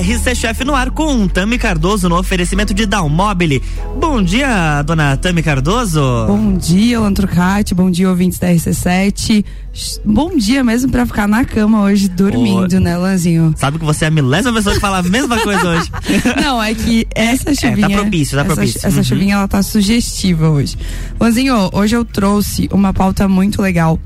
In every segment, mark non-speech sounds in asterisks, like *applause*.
RC Chef no ar com Tami Cardoso no oferecimento de Dalmobile. Bom dia, dona Tami Cardoso. Bom dia, Lantrucate. Bom dia, ouvintes da RC7. Bom dia mesmo pra ficar na cama hoje dormindo, né, Lanzinho? Sabe que você é a milésima pessoa que fala a mesma coisa hoje. *laughs* Não, é que essa chuvinha. É, tá propício, tá propício. Essa, essa uhum. chuvinha, ela tá sugestiva hoje. Lanzinho, hoje eu trouxe uma pauta muito legal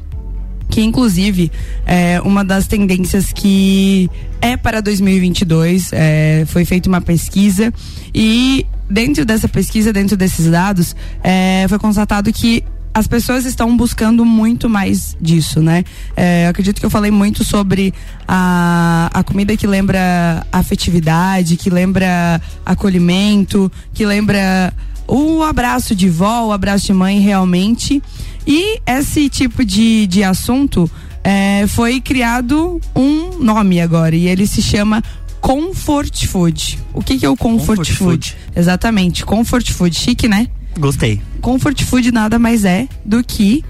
que inclusive é uma das tendências que é para 2022. É, foi feita uma pesquisa e dentro dessa pesquisa, dentro desses dados, é, foi constatado que as pessoas estão buscando muito mais disso, né? É, acredito que eu falei muito sobre a, a comida que lembra afetividade, que lembra acolhimento, que lembra o abraço de vó, o abraço de mãe realmente. E esse tipo de, de assunto é, foi criado um nome agora e ele se chama Comfort Food. O que, que é o Comfort, comfort food? food? Exatamente, Comfort Food. Chique, né? Gostei. Comfort Food nada mais é do que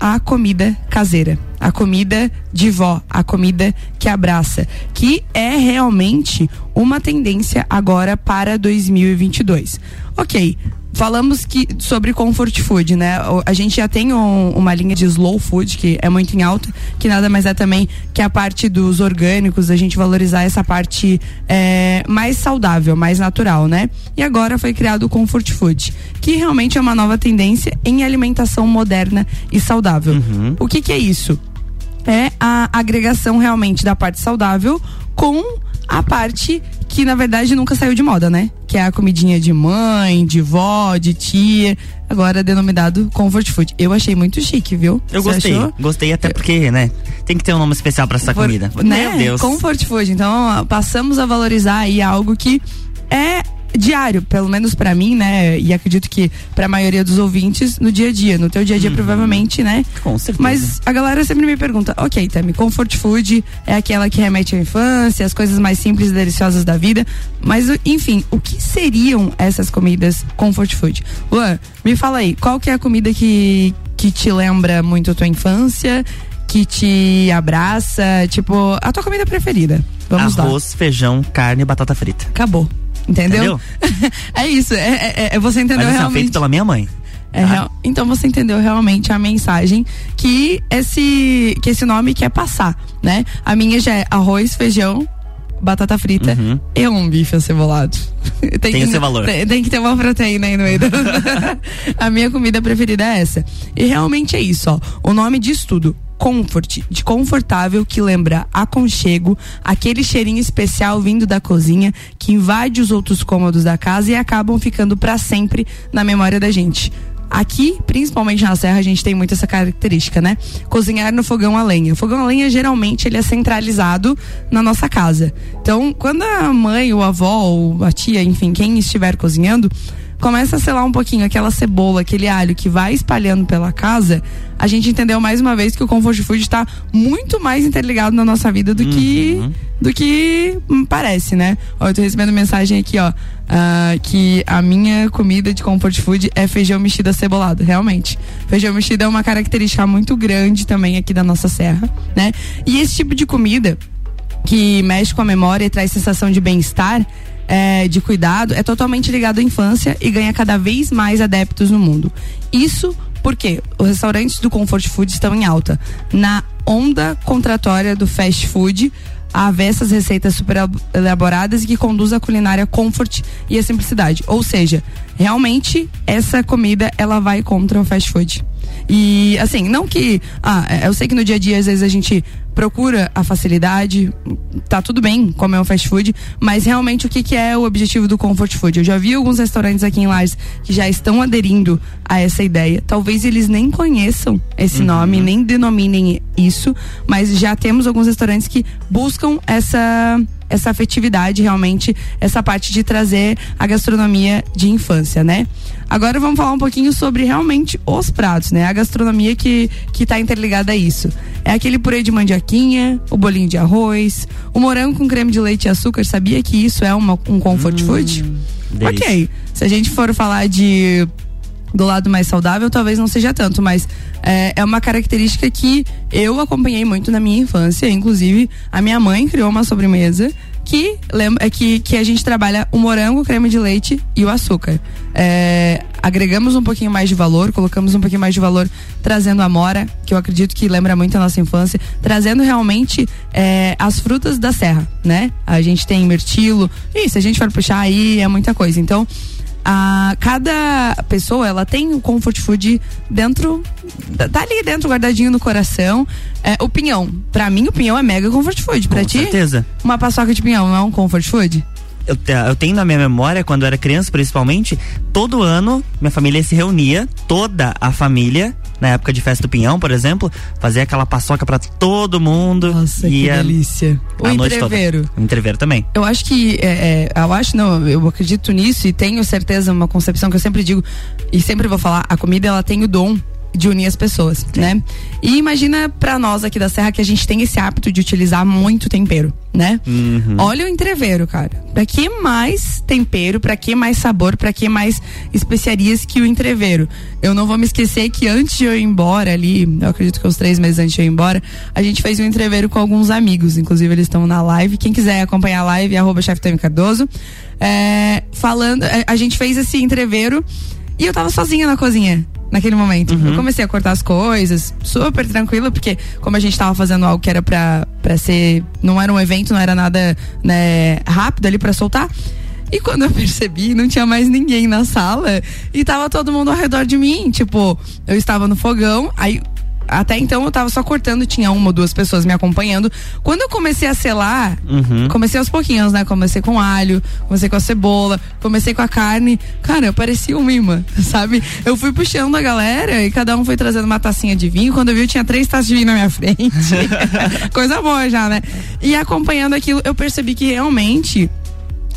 a comida caseira, a comida de vó, a comida que abraça, que é realmente uma tendência agora para 2022. Ok, falamos que sobre comfort food, né? A gente já tem um, uma linha de slow food que é muito em alta, que nada mais é também que a parte dos orgânicos, a gente valorizar essa parte é, mais saudável, mais natural, né? E agora foi criado o comfort food, que realmente é uma nova tendência em alimentação moderna e saudável. Uhum. O que, que é isso? É a agregação realmente da parte saudável com a parte que na verdade nunca saiu de moda, né? Que é a comidinha de mãe, de vó, de tia, agora denominado comfort food. Eu achei muito chique, viu? Eu Você gostei, achou? gostei até porque, né? Tem que ter um nome especial para essa For, comida. Né? Meu Deus. Comfort food. Então, passamos a valorizar aí algo que é diário, pelo menos para mim, né? E acredito que para a maioria dos ouvintes no dia a dia, no teu dia a dia uhum. provavelmente, né? Com certeza. Mas a galera sempre me pergunta, ok, Tami, comfort food é aquela que remete à infância, as coisas mais simples e deliciosas da vida, mas enfim, o que seriam essas comidas comfort food? Luan, me fala aí, qual que é a comida que que te lembra muito a tua infância? que te abraça, tipo, a tua comida preferida. Vamos Arroz, lá. feijão, carne e batata frita. Acabou. Entendeu? entendeu? *laughs* é isso, é, é, é, você entendeu Mas, realmente. feito pela minha mãe. É, real, então você entendeu realmente a mensagem que esse que esse nome quer passar, né? A minha já é arroz, feijão, batata frita uhum. e um bife acebolado. *laughs* tem, tem que, seu valor. Tem, tem, que ter uma proteína aí no meio. *laughs* a minha comida preferida é essa. E realmente é isso, ó. O nome diz tudo comfort, de confortável, que lembra aconchego, aquele cheirinho especial vindo da cozinha que invade os outros cômodos da casa e acabam ficando para sempre na memória da gente. Aqui, principalmente na Serra, a gente tem muito essa característica, né? Cozinhar no fogão a lenha. O fogão a lenha, geralmente, ele é centralizado na nossa casa. Então, quando a mãe, o avó, ou a tia, enfim, quem estiver cozinhando, começa a selar um pouquinho aquela cebola, aquele alho que vai espalhando pela casa, a gente entendeu mais uma vez que o comfort food está muito mais interligado na nossa vida do uhum. que do que parece, né? Ó, eu tô recebendo mensagem aqui, ó, uh, que a minha comida de comfort food é feijão mexido acebolado, realmente. Feijão mexido é uma característica muito grande também aqui da nossa serra, né? E esse tipo de comida que mexe com a memória e traz sensação de bem-estar, é, de cuidado é totalmente ligado à infância e ganha cada vez mais adeptos no mundo. Isso porque os restaurantes do comfort food estão em alta. Na onda contratória do fast food, a essas receitas super elaboradas e que conduz a culinária comfort e a simplicidade. Ou seja, realmente essa comida ela vai contra o fast food. E assim, não que. Ah, eu sei que no dia a dia às vezes a gente procura a facilidade, tá tudo bem comer um fast food, mas realmente o que, que é o objetivo do comfort food? Eu já vi alguns restaurantes aqui em Lages que já estão aderindo a essa ideia. Talvez eles nem conheçam esse uhum. nome, nem denominem isso, mas já temos alguns restaurantes que buscam essa essa afetividade realmente, essa parte de trazer a gastronomia de infância, né? Agora vamos falar um pouquinho sobre realmente os pratos, né? A gastronomia que que tá interligada a isso. É aquele purê de mandioquinha, o bolinho de arroz, o morango com creme de leite e açúcar. Sabia que isso é uma, um comfort hum, food? Delícia. Ok. Se a gente for falar de do lado mais saudável, talvez não seja tanto, mas é, é, uma característica que eu acompanhei muito na minha infância. Inclusive, a minha mãe criou uma sobremesa que, lembra, é que, que a gente trabalha o morango, o creme de leite e o açúcar. É, agregamos um pouquinho mais de valor, colocamos um pouquinho mais de valor trazendo a mora, que eu acredito que lembra muito a nossa infância, trazendo realmente é, as frutas da serra, né? A gente tem mirtilo, se a gente for puxar aí é muita coisa. Então, a cada pessoa ela tem o comfort food dentro tá ali dentro guardadinho no coração. É, o pinhão para mim o pinhão é mega comfort food. Para ti certeza. uma paçoca de pinhão não é um comfort food? Eu, eu, tenho na minha memória, quando eu era criança principalmente, todo ano minha família se reunia, toda a família, na época de festa do Pinhão, por exemplo, fazia aquela paçoca para todo mundo. Nossa, que delícia. O entreveiro. O entreveiro também. Eu acho que, é, é, eu acho, não, eu acredito nisso e tenho certeza, uma concepção que eu sempre digo e sempre vou falar, a comida ela tem o dom de unir as pessoas, Sim. né? E imagina para nós aqui da Serra que a gente tem esse hábito de utilizar muito tempero, né? Uhum. Olha o entreveiro, cara. Pra que mais tempero, pra que mais sabor, pra que mais especiarias que o entreveiro? Eu não vou me esquecer que antes de eu ir embora ali, eu acredito que uns três meses antes de eu ir embora, a gente fez um entreveiro com alguns amigos, inclusive eles estão na live. Quem quiser acompanhar a live, arroba Cardoso. É, falando, é, a gente fez esse entreveiro e eu tava sozinha na cozinha naquele momento. Uhum. Eu comecei a cortar as coisas, super tranquila, porque como a gente tava fazendo algo que era pra, pra ser. Não era um evento, não era nada né, rápido ali pra soltar. E quando eu *laughs* percebi, não tinha mais ninguém na sala e tava todo mundo ao redor de mim. Tipo, eu estava no fogão, aí até então eu tava só cortando, tinha uma ou duas pessoas me acompanhando. Quando eu comecei a selar, uhum. comecei aos pouquinhos, né? Comecei com alho, comecei com a cebola, comecei com a carne. Cara, eu parecia um imã, *laughs* sabe? Eu fui puxando a galera e cada um foi trazendo uma tacinha de vinho. Quando eu vi, eu tinha três taças de vinho na minha *laughs* frente. *laughs* Coisa boa já, né? E acompanhando aquilo, eu percebi que realmente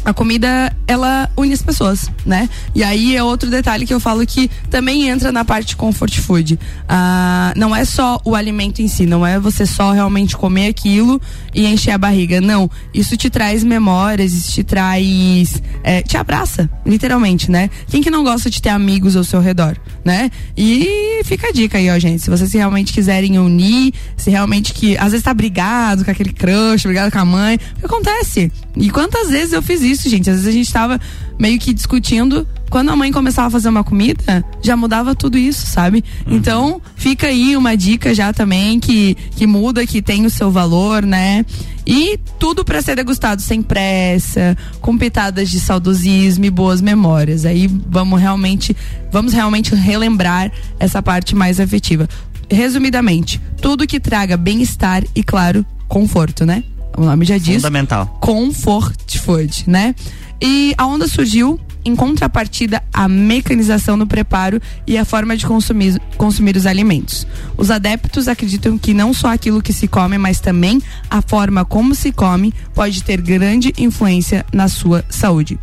a comida ela une as pessoas, né? E aí é outro detalhe que eu falo que também entra na parte comfort food. Ah, não é só o alimento em si, não é você só realmente comer aquilo e encher a barriga. Não, isso te traz memórias, isso te traz, é, te abraça, literalmente, né? Quem que não gosta de ter amigos ao seu redor, né? E fica a dica aí, ó, gente. Se vocês realmente quiserem unir, se realmente que às vezes tá brigado com aquele crush, brigado com a mãe, o que acontece? E quantas vezes eu fiz isso? Isso, gente. Às vezes a gente tava meio que discutindo. Quando a mãe começava a fazer uma comida, já mudava tudo isso, sabe? Uhum. Então, fica aí uma dica já também que, que muda, que tem o seu valor, né? E tudo para ser degustado sem pressa, com pitadas de saudosismo e boas memórias. Aí vamos realmente, vamos realmente relembrar essa parte mais afetiva. Resumidamente, tudo que traga bem-estar e, claro, conforto, né? O nome já diz. Fundamental. Comfort Food, né? E a onda surgiu em contrapartida à mecanização no preparo e a forma de consumir, consumir os alimentos. Os adeptos acreditam que não só aquilo que se come, mas também a forma como se come pode ter grande influência na sua saúde.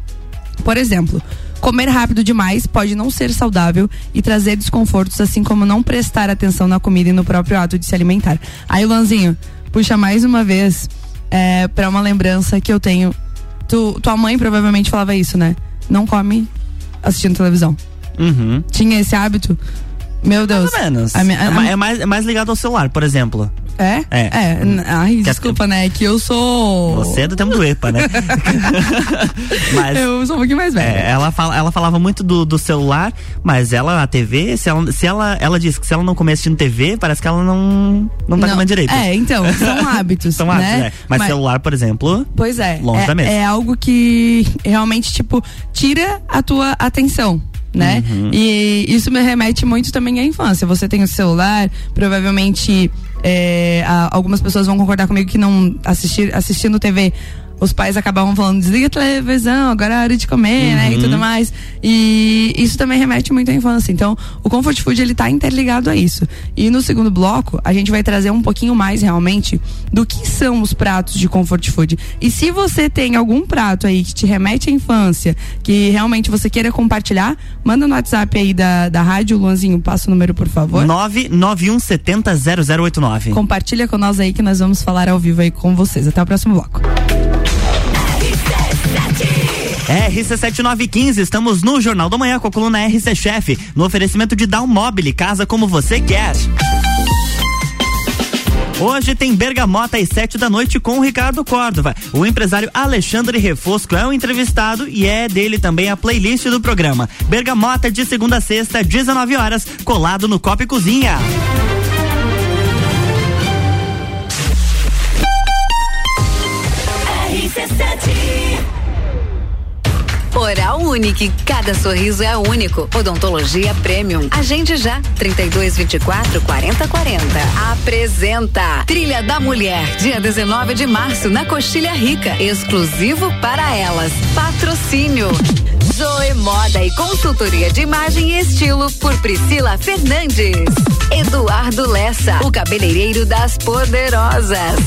Por exemplo, comer rápido demais pode não ser saudável e trazer desconfortos, assim como não prestar atenção na comida e no próprio ato de se alimentar. Aí, Lanzinho, puxa mais uma vez é, para uma lembrança que eu tenho. Tu, tua mãe provavelmente falava isso, né? Não come assistindo televisão. Uhum. Tinha esse hábito. Meu Deus. Mais ou menos. A minha, a, é, mais, é mais ligado ao celular, por exemplo. É? É. é. Ai, desculpa, né? Que eu sou. Você é do tempo do EPA, né? *laughs* mas. Eu sou um pouquinho mais velha. É, ela, fala, ela falava muito do, do celular, mas ela, a TV, se ela, se ela. Ela disse que se ela não comer assistindo TV, parece que ela não. Não tá não, comendo direito. É, então, são *laughs* hábitos. são hábitos, né? É. Mas, mas, celular, por exemplo. Pois é. Longe é, da mesa. É algo que realmente, tipo, tira a tua atenção né? Uhum. E isso me remete muito também à infância. Você tem o celular, provavelmente é, algumas pessoas vão concordar comigo que não assistir assistindo TV os pais acabavam falando, desliga a televisão, agora é hora de comer, uhum. né? E tudo uhum. mais. E isso também remete muito à infância. Então, o comfort food, ele tá interligado a isso. E no segundo bloco, a gente vai trazer um pouquinho mais realmente do que são os pratos de comfort food. E se você tem algum prato aí que te remete à infância, que realmente você queira compartilhar, manda no WhatsApp aí da, da rádio, Luanzinho, passa o número, por favor. 991700089. Compartilha com nós aí que nós vamos falar ao vivo aí com vocês. Até o próximo bloco. RC7915, estamos no Jornal da Manhã com a coluna RC Chef, no oferecimento de Dalmobile, casa como você quer. Hoje tem Bergamota às sete da noite com o Ricardo Córdova. O empresário Alexandre Refosco é o entrevistado e é dele também a playlist do programa. Bergamota de segunda a sexta, 19 horas, colado no Copa e Cozinha. Oral Unique, cada sorriso é único. Odontologia Premium. Agende já, 32 24 40 40. Apresenta Trilha da Mulher, dia 19 de março, na Coxilha Rica, exclusivo para elas. Patrocínio. Zoe Moda e Consultoria de Imagem e Estilo por Priscila Fernandes. Eduardo Lessa, o cabeleireiro das poderosas.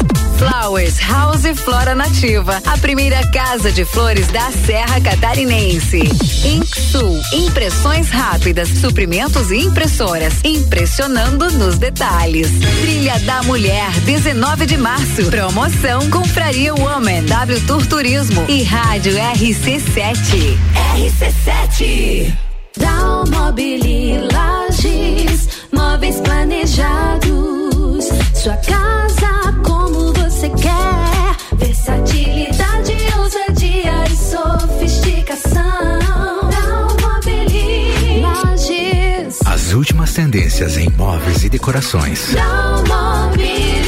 Flowers House Flora Nativa, a primeira casa de flores da Serra Catarinense. Inksul, impressões rápidas, suprimentos e impressoras, impressionando nos detalhes. Trilha da Mulher, 19 de março. Promoção Compraria Woman, W Tour Turismo e Rádio RC7. RC7. Dalmobili Lages, móveis planejados. Sua casa você quer. Versatilidade, ousadia e sofisticação. As últimas tendências em móveis e decorações. Dalmobili.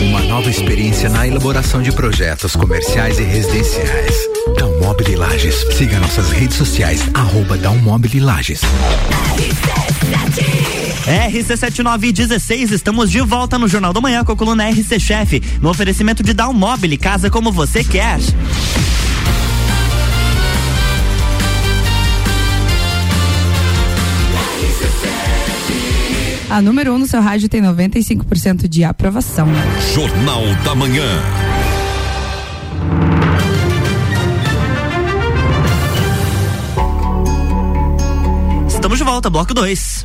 Uma nova experiência na elaboração de projetos comerciais e residenciais. Dalmobile Lages. Siga nossas redes sociais, arroba Dalmobile Lages. RC7916, estamos de volta no Jornal da Manhã com a coluna RC Chef, no oferecimento de Dalmobile, casa como você quer. A número 1 um no seu rádio tem 95% de aprovação. Jornal da Manhã. Estamos de volta, bloco 2.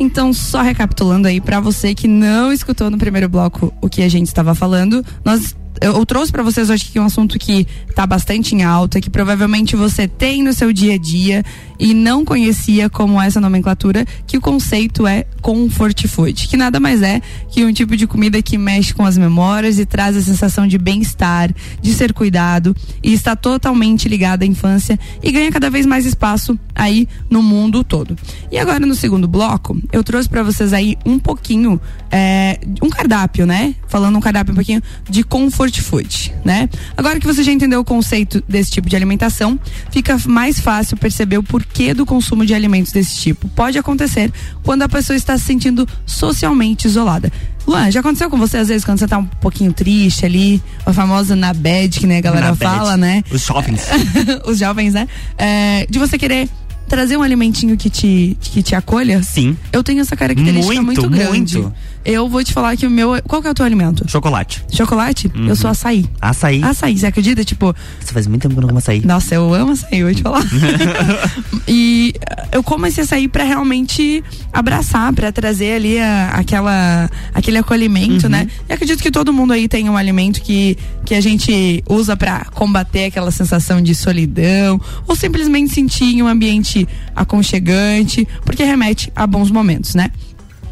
Então, só recapitulando aí para você que não escutou no primeiro bloco o que a gente estava falando, nós eu, trouxe para vocês hoje aqui um assunto que está bastante em alta, que provavelmente você tem no seu dia a dia e não conhecia como essa nomenclatura, que o conceito é comfort food, que nada mais é que um tipo de comida que mexe com as memórias e traz a sensação de bem-estar, de ser cuidado e está totalmente ligada à infância e ganha cada vez mais espaço aí no mundo todo. E agora no segundo bloco, eu trouxe para vocês aí um pouquinho, é, um cardápio, né? Falando um cardápio um pouquinho de comfort food, né? Agora que você já entendeu o conceito desse tipo de alimentação, fica mais fácil perceber o porquê do consumo de alimentos desse tipo. Pode acontecer quando a pessoa está se sentindo socialmente isolada. Luan, já aconteceu com você às vezes quando você tá um pouquinho triste ali, a famosa na bad, que né, a galera Na fala, bad. né? Os jovens. *laughs* Os jovens, né? É, de você querer trazer um alimentinho que te, que te acolha. Sim. Eu tenho essa característica Muito, muito, grande. muito. Eu vou te falar que o meu. Qual que é o teu alimento? Chocolate. Chocolate? Eu sou açaí. Açaí. Açaí, você acredita? Tipo, Você faz muito tempo que eu não como açaí. nossa, eu amo açaí, eu vou te falar. *laughs* e eh, eu como esse açaí pra realmente abraçar, pra trazer ali a- aquela, aquele acolhimento, né? E acredito que todo mundo aí tem um alimento que, que a gente usa pra combater aquela sensação de solidão ou simplesmente sentir em um ambiente aconchegante, porque remete a bons momentos, né?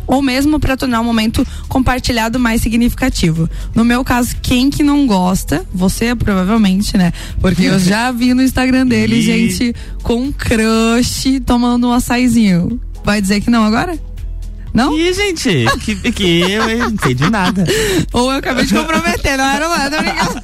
Ou mesmo para tornar um momento compartilhado mais significativo. No meu caso, quem que não gosta, você provavelmente, né? Porque eu já vi no Instagram dele Ih. gente com um crush tomando um açaizinho. Vai dizer que não agora? Não? Ih, gente, que, que eu não sei de nada. *laughs* Ou eu acabei de comprometer, não era lá, brincando.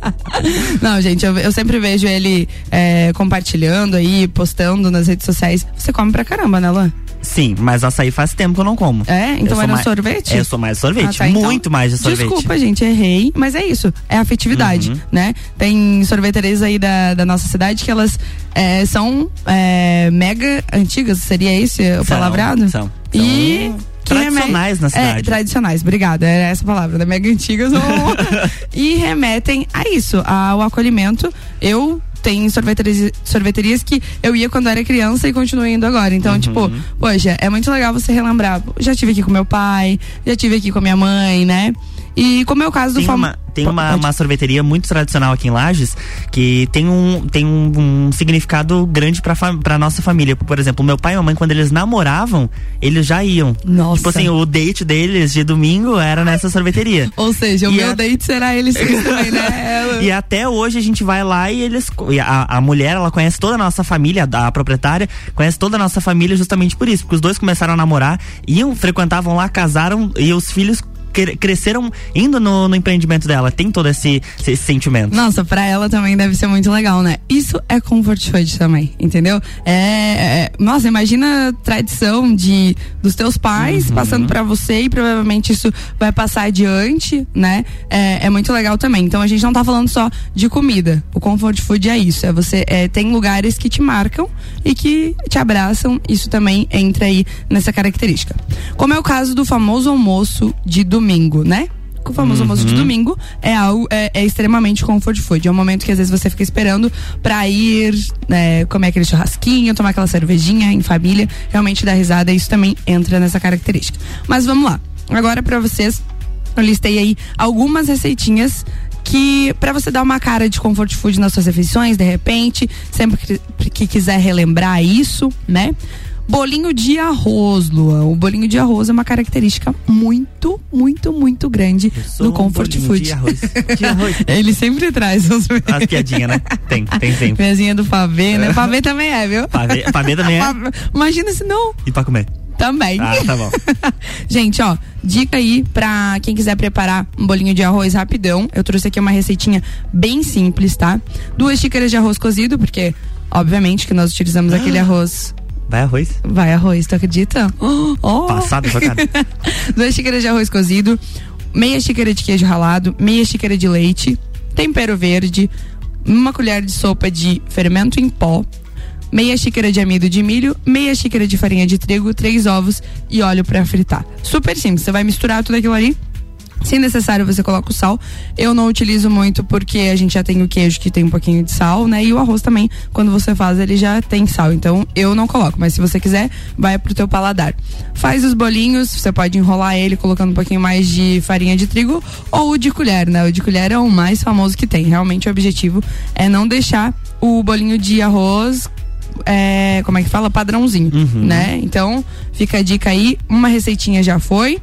*laughs* Não, gente, eu, eu sempre vejo ele é, compartilhando aí, postando nas redes sociais. Você come pra caramba, né, Luan? Sim, mas açaí faz tempo que eu não como. É? Então Eu sou era mais- sorvete? Eu sou mais sorvete. Ah, tá, então, muito mais de sorvete. Desculpa, gente, errei, mas é isso. É afetividade, Uhum. né? Tem sorveterias aí da, da nossa cidade que elas é, são é, mega antigas, seria esse o São, palavreado? são. E São que tradicionais remete- na cidade. É, tradicionais, obrigada. Era essa palavra, da mega antigas. *laughs* e remetem a isso, ao acolhimento. Eu tenho sorveterias, sorveterias que eu ia quando era criança e continuo indo agora. Então, Uhum. tipo, poxa, é muito legal você relembrar. Já tive aqui com meu pai, já tive aqui com a minha mãe, né? E como é o caso do Tem, fam... uma, tem uma, uma sorveteria muito tradicional aqui em Lages que tem um, tem um, um significado grande pra, pra nossa família. Por exemplo, meu pai e minha mãe, quando eles namoravam, eles já iam. Nossa. Tipo assim, o date deles de domingo era nessa sorveteria. *laughs* Ou seja, o E meu a- date será eles *laughs* também, né? Ela- E até hoje a gente vai lá e eles. a, a mulher, ela conhece toda a nossa família, a, a proprietária, conhece toda a nossa família justamente por isso. Porque os dois começaram a namorar, iam, frequentavam lá, casaram e os filhos cresceram indo no, no empreendimento dela. Tem todo esse, esse, sentimento. Nossa, pra ela também deve ser muito legal, né? Isso é comfort food também, entendeu? É, é- nossa, imagina a tradição de dos teus pais Uhum. passando pra você e provavelmente isso vai passar adiante, né? É, é muito legal também. Então a gente não tá falando só de comida. O comfort food é isso. É você é, tem lugares que te marcam e que te abraçam. Isso também entra aí nessa característica. Como é o caso do famoso almoço de domingo, né? O famoso almoço de domingo é algo é, é extremamente comfort food. É um momento que às vezes você fica esperando pra ir né, comer aquele churrasquinho, tomar aquela cervejinha em família, realmente dar risada. Isso também entra nessa característica. Mas vamos lá. Agora pra vocês, eu listei aí algumas receitinhas que pra você dar uma cara de comfort food nas suas refeições, de repente, sempre que, que quiser relembrar isso, né? Bolinho de arroz, Luan. O bolinho de arroz é uma característica muito, muito, muito grande do um comfort bolinho food. De arroz. De arroz. *laughs* Ele sempre traz os As piadinhas, né? Tem, tem sempre. Mesinha do pavê, né? Pavê também é, viu? Pavê, pavê também é. Imagina se não, E pra comer. também. Ah, tá bom. *laughs* Gente, ó, dica aí pra quem quiser preparar um bolinho de arroz rapidão. Eu trouxe aqui uma receitinha bem simples, tá? Duas xícaras de arroz cozido, porque, obviamente, que nós utilizamos aquele arroz. Vai arroz? Vai arroz, tu acredita? *gasps* Oh. Passado, socado. *laughs* Duas xícaras de arroz cozido, meia xícara de queijo ralado, meia xícara de leite, tempero verde, uma colher de sopa de fermento em pó, meia xícara de amido de milho, meia xícara de farinha de trigo, três ovos e óleo pra fritar. Super simples, você vai misturar tudo aquilo ali. Se necessário, você coloca o sal. Eu não utilizo muito porque a gente já tem o queijo que tem um pouquinho de sal, né? E o arroz também, quando você faz, ele já tem sal. Então eu não coloco. Mas se você quiser, vai pro teu paladar. Faz os bolinhos, você pode enrolar ele colocando um pouquinho mais de farinha de trigo ou o de colher, né? O de colher é o mais famoso que tem. Realmente o objetivo é não deixar o bolinho de arroz é, como é que fala? Padrãozinho, Uhum. né? Então, fica a dica aí. Uma receitinha já foi.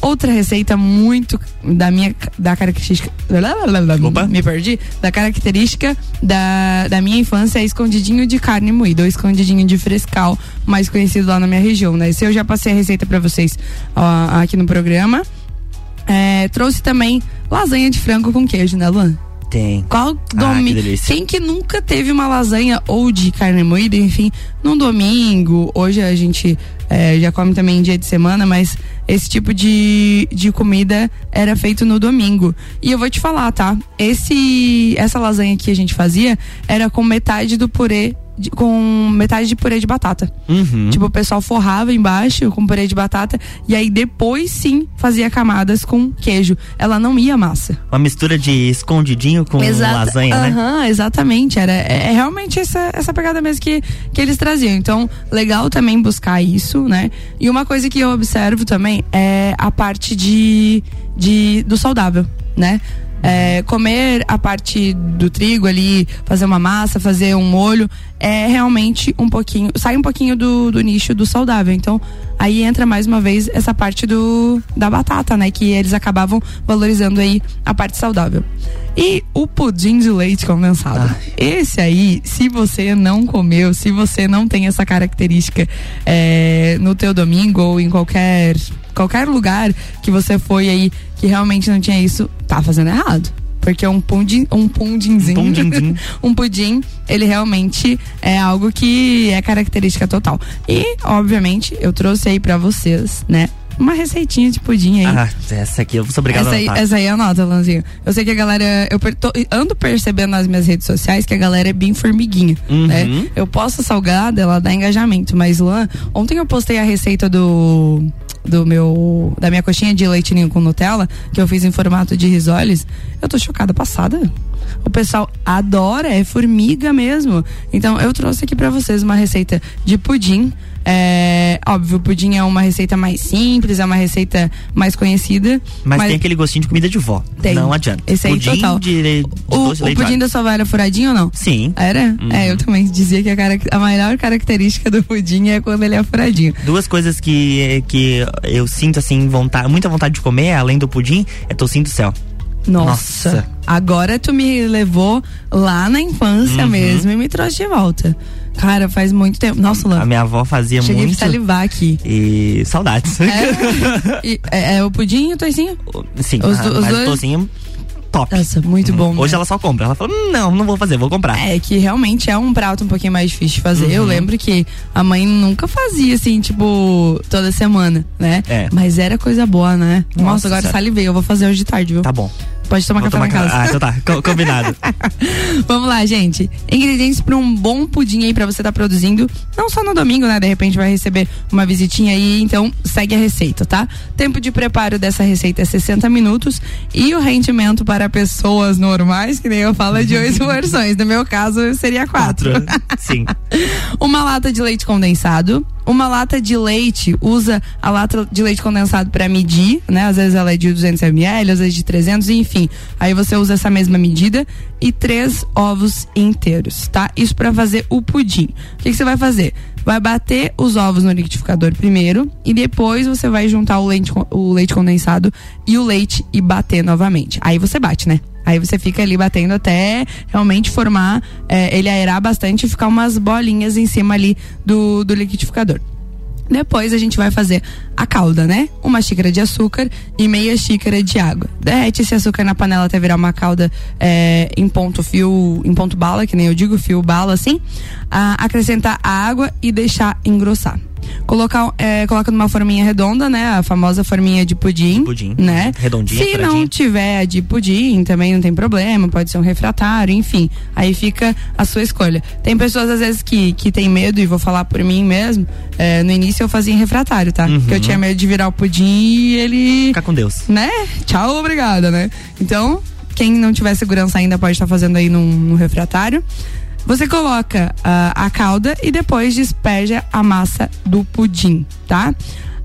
Outra receita muito da minha da característica. Opa. Me perdi. Da característica da, da minha infância é escondidinho de carne moída, ou escondidinho de frescal, mais conhecido lá na minha região, né? Esse eu já passei a receita pra vocês ó, aqui no programa. É, trouxe também lasanha de frango com queijo, né, Luan? Tem. Qual Ah, domi... que delícia. Quem que nunca teve uma lasanha ou de carne moída, enfim, num domingo? Hoje a gente é, já come também em dia de semana, mas esse tipo de, de comida era feito no domingo. E eu vou te falar, tá? Esse essa lasanha que a gente fazia era com metade do purê de- com metade de purê de batata. Uhum. Tipo, o pessoal forrava embaixo com purê de batata e aí depois sim fazia camadas com queijo. Ela não ia massa. Uma mistura de escondidinho com Exata- lasanha, né? Aham, exatamente. Era, é, é realmente essa, essa pegada mesmo que, que eles traziam. Então, legal também buscar isso, né? E uma coisa que eu observo também é a parte de, de do saudável, né? É, comer a parte do trigo ali, fazer uma massa, fazer um molho, é realmente um pouquinho, sai um pouquinho do, do nicho do saudável. Então, aí entra mais uma vez essa parte do da batata, né? Que eles acabavam valorizando aí a parte saudável. E o pudim de leite condensado. Esse aí, se você não comeu, se você não tem essa característica é, no teu domingo ou em qualquer qualquer lugar que você foi aí que realmente não tinha isso, tá fazendo errado. Porque um pudim, um pudinzinho, Um *laughs* um pudim, ele realmente é algo que é característica total. E, obviamente, eu trouxe aí pra vocês, né, uma receitinha de pudim aí. Ah, essa aqui eu sou obrigado Essa a aí, anotar. essa aí anota, Lanzinho. Eu sei que a galera. Eu per- tô- ando percebendo nas minhas redes sociais que a galera é bem formiguinha. Uhum. Né? Eu posto salgada, ela dá engajamento. Mas, Luan, ontem eu postei a receita do. Do meu. Da minha coxinha de leitinho com Nutella, que eu fiz em formato de risoles. Eu tô chocada, passada. O pessoal adora, é formiga mesmo. Então eu trouxe aqui pra vocês uma receita de pudim. É, óbvio, o pudim é uma receita mais simples, é uma receita mais conhecida. Mas, tem aquele gostinho de comida de vó. Tem. Não adianta. Esse aí, pudim total. de, de o, o pudim da sua avó era furadinho ou não? Sim. Era? Uhum. É, eu também dizia que a, cara- a maior característica do pudim é quando ele é furadinho. Duas coisas que, que eu sinto assim, vontade, muita vontade de comer, além do pudim, é tocinho do céu. Nossa. Nossa. Agora tu me levou lá na infância Uhum. mesmo e me trouxe de volta. Cara, faz muito tempo. Nossa, A Lan, minha avó fazia cheguei muito. a salivar aqui. E saudades. É, e- é, é o pudim e o toicinho? Sim, Os do- os dois- o top. Nossa, muito bom. Hoje né? ela só compra. Ela fala: "Hum, não, não vou fazer, vou comprar. É que realmente é um prato um pouquinho mais difícil de fazer. Eu Uhum. lembro que a mãe nunca fazia assim, tipo, toda semana, né? É. Mas era coisa boa, né? Nossa, Nossa agora Senhora. salivei. Eu vou fazer hoje de tarde, viu? Tá bom. Pode tomar Vou café tomar na casa. ca- Ah, então tá. Co- Combinado. *laughs* Vamos lá, gente. Ingredientes para um bom pudim aí pra você estar produzindo. Não só no domingo, né? De repente vai receber uma visitinha aí, então segue a receita, tá? Tempo de preparo dessa receita é 60 minutos e o rendimento para pessoas normais, que nem eu falo, é de oito *laughs* porções. No meu caso, seria quatro. Sim. *laughs* Uma lata de leite condensado. Uma lata de leite, usa a lata de leite condensado para medir, né? Às vezes ela é de 200 ml, às vezes de 300, enfim. Aí você usa essa mesma medida e três ovos inteiros, tá? Isso para fazer o pudim. O que, que você vai fazer? Vai bater os ovos no liquidificador primeiro e depois você vai juntar o leite, o leite condensado e o leite e bater novamente. Aí você bate, né? Aí você fica ali batendo até realmente formar, é, ele aerar bastante e ficar umas bolinhas em cima ali do, do liquidificador. Depois a gente vai fazer a calda, né? Uma xícara de açúcar e meia xícara de água. Derrete esse açúcar na panela até virar uma calda é, em ponto fio, em ponto bala, que nem eu digo, fio bala assim. Ah, acrescentar a água e deixar engrossar. Colocar, é, coloca numa forminha redonda, né? A famosa forminha de pudim. pudim. Né? Redondinha, Se não tiver de pudim, também não tem problema, pode ser um refratário, enfim. Aí fica a sua escolha. Tem pessoas, às vezes, que, que tem medo, e vou falar por mim mesmo. é, no início eu fazia em refratário, tá? Uhum. Porque eu tinha medo de virar o pudim e ele. Fica com Deus. Né? Tchau, obrigada, né? Então, quem não tiver segurança ainda pode estar fazendo aí num, num refratário. Você coloca ah, a calda e depois despeja a massa do pudim, tá?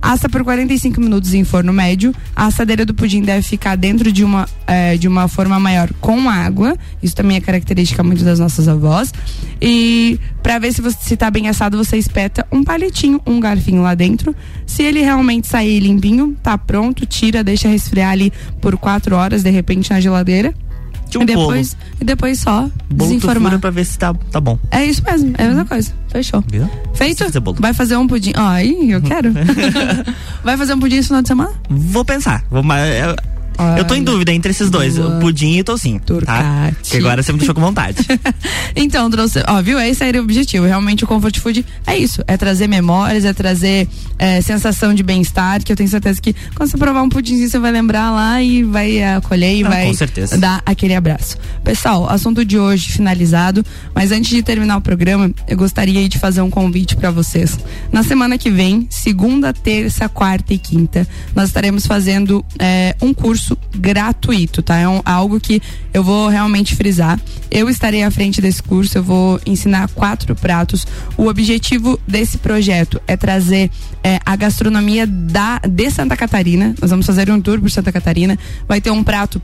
Assa por 45 minutos em forno médio. A assadeira do pudim deve ficar dentro de uma, eh, de uma forma maior com água. Isso também é característica muito das nossas avós. E para ver se você se tá bem assado, você espeta um palitinho, um garfinho lá dentro. Se ele realmente sair limpinho, tá pronto, tira, deixa resfriar ali por quatro horas, de repente, na geladeira. Um e depois, e depois só bolo. Bolo desinformar. pra ver se tá, tá bom. É isso mesmo, é a mesma coisa. Fechou. Viu? Feito? fazer bolo. Vai fazer um pudim. Ai, eu quero. *laughs* Vai fazer um pudim esse final de semana? Vou pensar. Vou, mas, eu, eu tô em Olha, dúvida entre esses dois, o pudim e o tocinho. Tá? Que agora você me deixou com vontade. *laughs* Então, trouxe, ó, viu? Esse era o objetivo. Realmente o comfort food é isso. É trazer memórias, é trazer é, sensação de bem-estar, que eu tenho certeza que quando você provar um pudimzinho, você vai lembrar lá e vai acolher e Não, vai dar aquele abraço. Pessoal, assunto de hoje finalizado, mas antes de terminar o programa, eu gostaria de fazer um convite para vocês. Na semana que vem, segunda, terça, quarta e quinta, nós estaremos fazendo é, um curso gratuito, tá? É um- algo que eu vou realmente frisar. Eu estarei à frente desse curso, eu vou ensinar quatro pratos. O objetivo desse projeto é trazer é, a gastronomia da, de Santa Catarina. Nós vamos fazer um tour por Santa Catarina. Vai ter um prato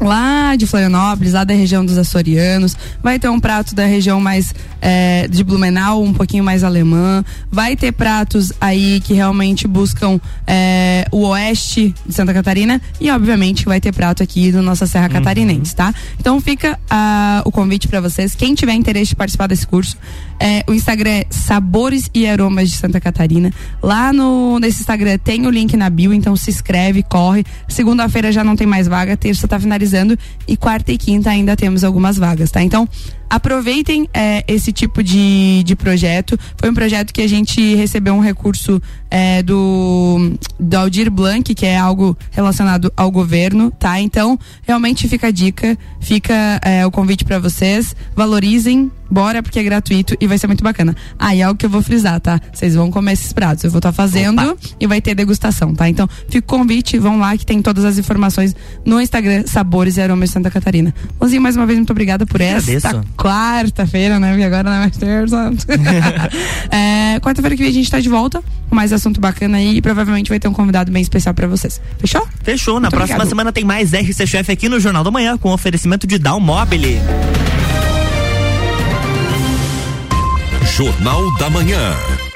lá de Florianópolis, lá da região dos açorianos. Vai ter um prato da região mais é, de Blumenau, um pouquinho mais alemã. Vai ter pratos aí que realmente buscam é, o oeste de Santa Catarina e, obviamente, vai ter prato aqui da nossa Serra Catarinense, tá? Então fica ah, o convite para vocês. Quem tiver interesse de participar desse curso, é, o Instagram é Sabores e Aromas de Santa Catarina. Lá no nesse Instagram tem o link na bio, então se inscreve, corre. Segunda-feira já não tem mais vaga, terça tá finalizando e quarta e quinta ainda temos algumas vagas, tá? Então aproveitem é, esse tipo de, de projeto. Foi um projeto que a gente recebeu um recurso é, do, do Aldir Blanc, que é algo relacionado ao governo, tá? Então realmente fica a dica, fica é, o convite para vocês, valorizem Bora porque é gratuito e vai ser muito bacana. Ah, e é algo que eu vou frisar, tá? Vocês vão comer esses pratos. Eu vou estar fazendo Opa. e vai ter degustação, tá? Então, fica o convite, vão lá que tem todas as informações no Instagram Sabores e Aromas Santa Catarina. Mozinho, mais uma vez, muito obrigada por esta agradeço. Quarta-feira, né? Porque agora não é mais terça. *laughs* é, quarta-feira que vem a gente tá de volta com mais assunto bacana aí e provavelmente vai ter um convidado bem especial pra vocês. Fechou? Fechou. Na Muito próxima obrigado. semana tem mais RC Chef aqui no Jornal da Manhã com oferecimento de Down Mobile. Jornal da Manhã.